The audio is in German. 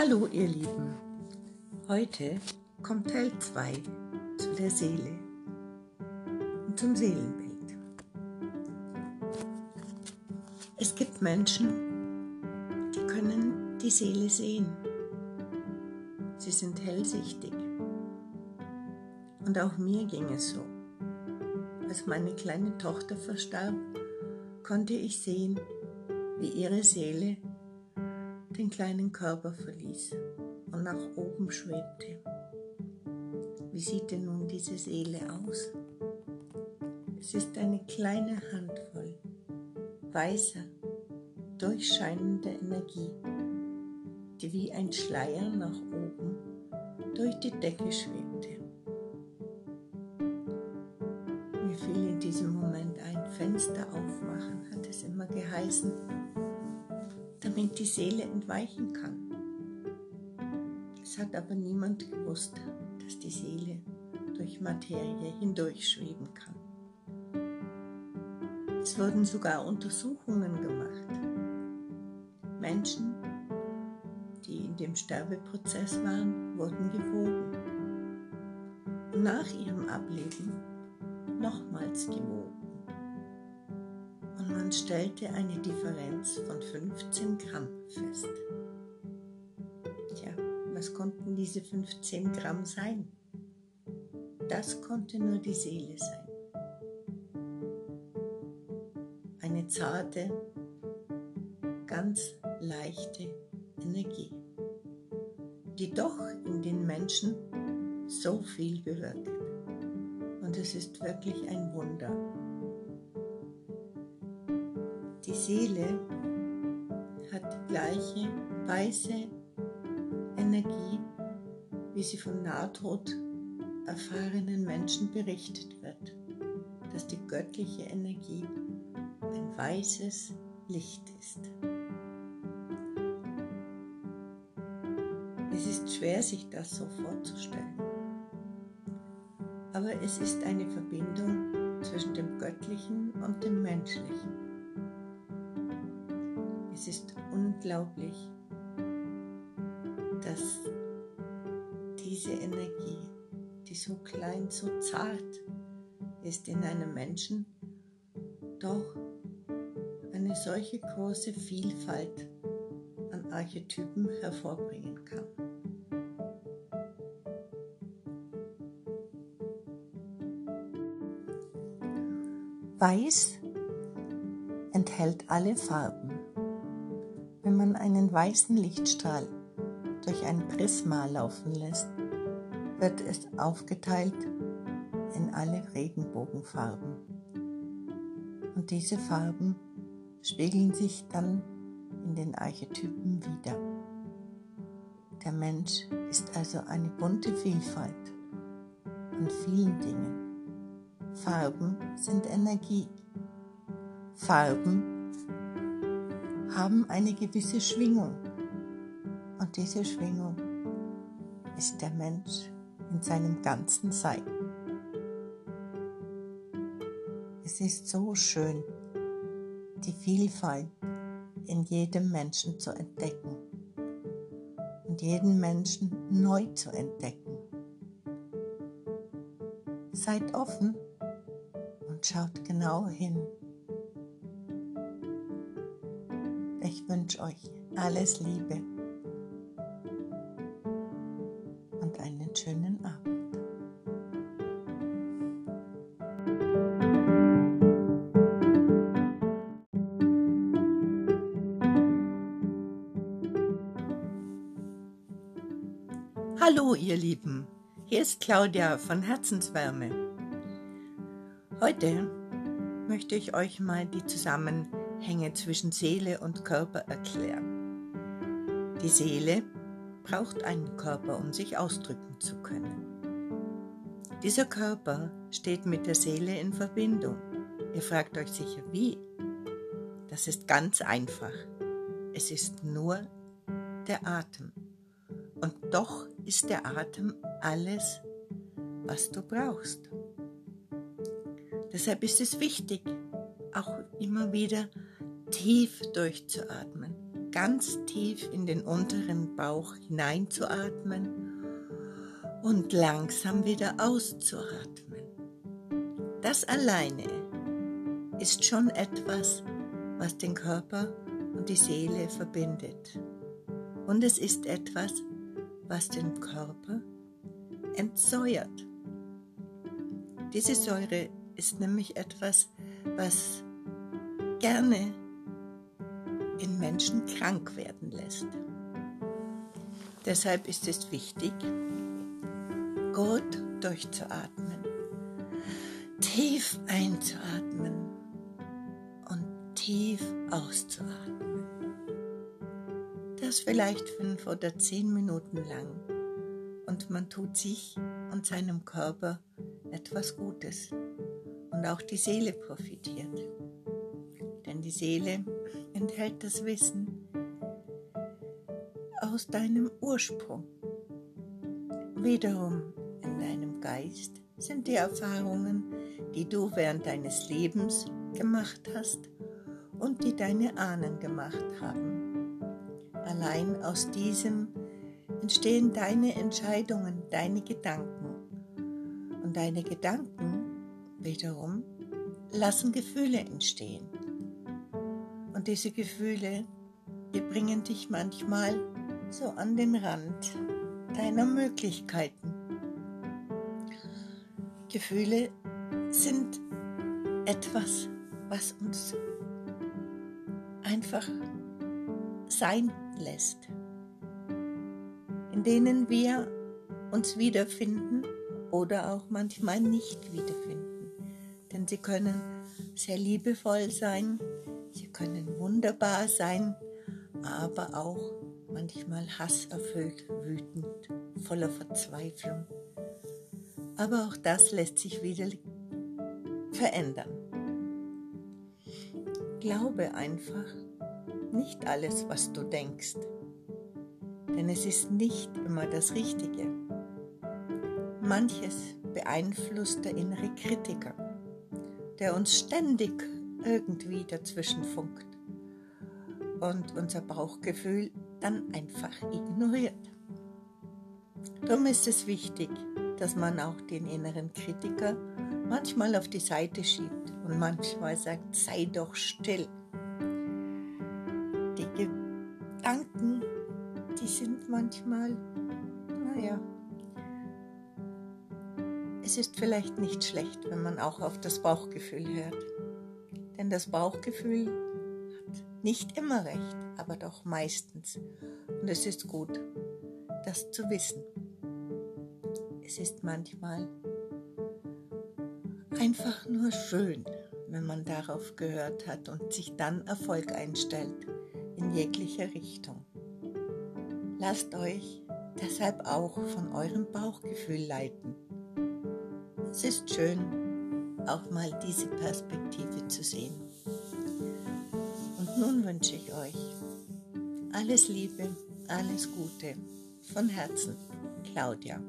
Hallo ihr Lieben, heute kommt Teil 2 zu der Seele und zum Seelenbild. Es gibt Menschen, die können die Seele sehen. Sie sind hellsichtig. Und auch mir ging es so. Als meine kleine Tochter verstarb, konnte ich sehen, wie ihre Seele den kleinen Körper verließ und nach oben schwebte. Wie sieht denn nun diese Seele aus? Es ist eine kleine Handvoll weißer, durchscheinender Energie, die wie ein Schleier nach oben durch die Decke schwebte. Mir fiel in diesem Moment ein Fenster aufmachen, hat es immer geheißen, damit die Seele entweichen kann. Es hat aber niemand gewusst, dass die Seele durch Materie hindurchschweben kann. Es wurden sogar Untersuchungen gemacht. Menschen, die in dem Sterbeprozess waren, wurden gewogen. Und nach ihrem Ableben nochmals gewogen und man stellte eine Differenz von 15 Gramm fest. Tja, was konnten diese 15 Gramm sein? Das konnte nur die Seele sein. Eine zarte, ganz leichte Energie, die doch in den Menschen so viel bewirkt. Und es ist wirklich ein Wunder. Die Seele hat die gleiche weiße Energie, wie sie von Nahtod erfahrenen Menschen berichtet wird, dass die göttliche Energie ein weißes Licht ist. Es ist schwer, sich das so vorzustellen. Aber es ist eine Verbindung zwischen dem Göttlichen und dem Menschlichen. Es ist unglaublich, dass diese Energie, die so klein, so zart ist in einem Menschen, doch eine solche große Vielfalt an Archetypen hervorbringen kann. Weiß enthält alle Farben. Wenn man einen weißen Lichtstrahl durch ein Prisma laufen lässt, wird es aufgeteilt in alle Regenbogenfarben. Und diese Farben spiegeln sich dann in den Archetypen wieder. Der Mensch ist also eine bunte Vielfalt an vielen Dingen. Farben sind Energie. Farben haben eine gewisse Schwingung. Und diese Schwingung ist der Mensch in seinem ganzen Sein. Es ist so schön, die Vielfalt in jedem Menschen zu entdecken und jeden Menschen neu zu entdecken. Seid offen und schaut genau hin. Wünsche euch alles Liebe und einen schönen Abend. Hallo ihr Lieben, hier ist Claudia von Herzenswärme. Heute möchte ich euch mal die Zusammenhänge Hänge zwischen Seele und Körper erklären. Die Seele braucht einen Körper, um sich ausdrücken zu können. Dieser Körper steht mit der Seele in Verbindung. Ihr fragt euch sicher, wie? Das ist ganz einfach. Es ist nur der Atem. Und doch ist der Atem alles, was du brauchst. Deshalb ist es wichtig, auch immer wieder tief durchzuatmen ganz tief in den unteren Bauch hineinzuatmen und langsam wieder auszuatmen. Das alleine ist schon etwas, was den Körper und die Seele verbindet. Und es ist etwas, was den Körper entsäuert. Diese Säure ist nämlich etwas, was gerne in Menschen krank werden lässt. Deshalb ist es wichtig, gut durchzuatmen, tief einzuatmen und tief auszuatmen. Das vielleicht fünf oder zehn Minuten lang und man tut sich und seinem Körper etwas Gutes und auch die Seele profitiert. Denn die Seele enthält das Wissen aus deinem Ursprung. Wiederum in deinem Geist sind die Erfahrungen, die du während deines Lebens gemacht hast und die deine Ahnen gemacht haben. Allein aus diesem entstehen deine Entscheidungen, deine Gedanken. Und deine Gedanken wiederum lassen Gefühle entstehen. Und diese Gefühle, die bringen dich manchmal so an den Rand deiner Möglichkeiten. Gefühle sind etwas, was uns einfach sein lässt, in denen wir uns wiederfinden oder auch manchmal nicht wiederfinden. Denn sie können sehr liebevoll sein, Sie können wunderbar sein, aber auch manchmal hasserfüllt, wütend, voller Verzweiflung. Aber auch das lässt sich wieder verändern. Glaube einfach nicht alles, was du denkst, denn es ist nicht immer das Richtige. Manches beeinflusst der innere Kritiker, der uns ständig irgendwie dazwischen funkt und unser Bauchgefühl dann einfach ignoriert. Darum ist es wichtig, dass man auch den inneren Kritiker manchmal auf die Seite schiebt und manchmal sagt, sei doch still. Die Gedanken, die sind manchmal, naja, es ist vielleicht nicht schlecht, wenn man auch auf das Bauchgefühl hört. Denn das Bauchgefühl hat nicht immer recht, aber doch meistens. Und es ist gut, das zu wissen. Es ist manchmal einfach nur schön, wenn man darauf gehört hat und sich dann Erfolg einstellt in jeglicher Richtung. Lasst euch deshalb auch von eurem Bauchgefühl leiten. Es ist schön, auch mal diese Perspektive zu sehen. Und nun wünsche ich euch alles Liebe, alles Gute. Von Herzen, Claudia.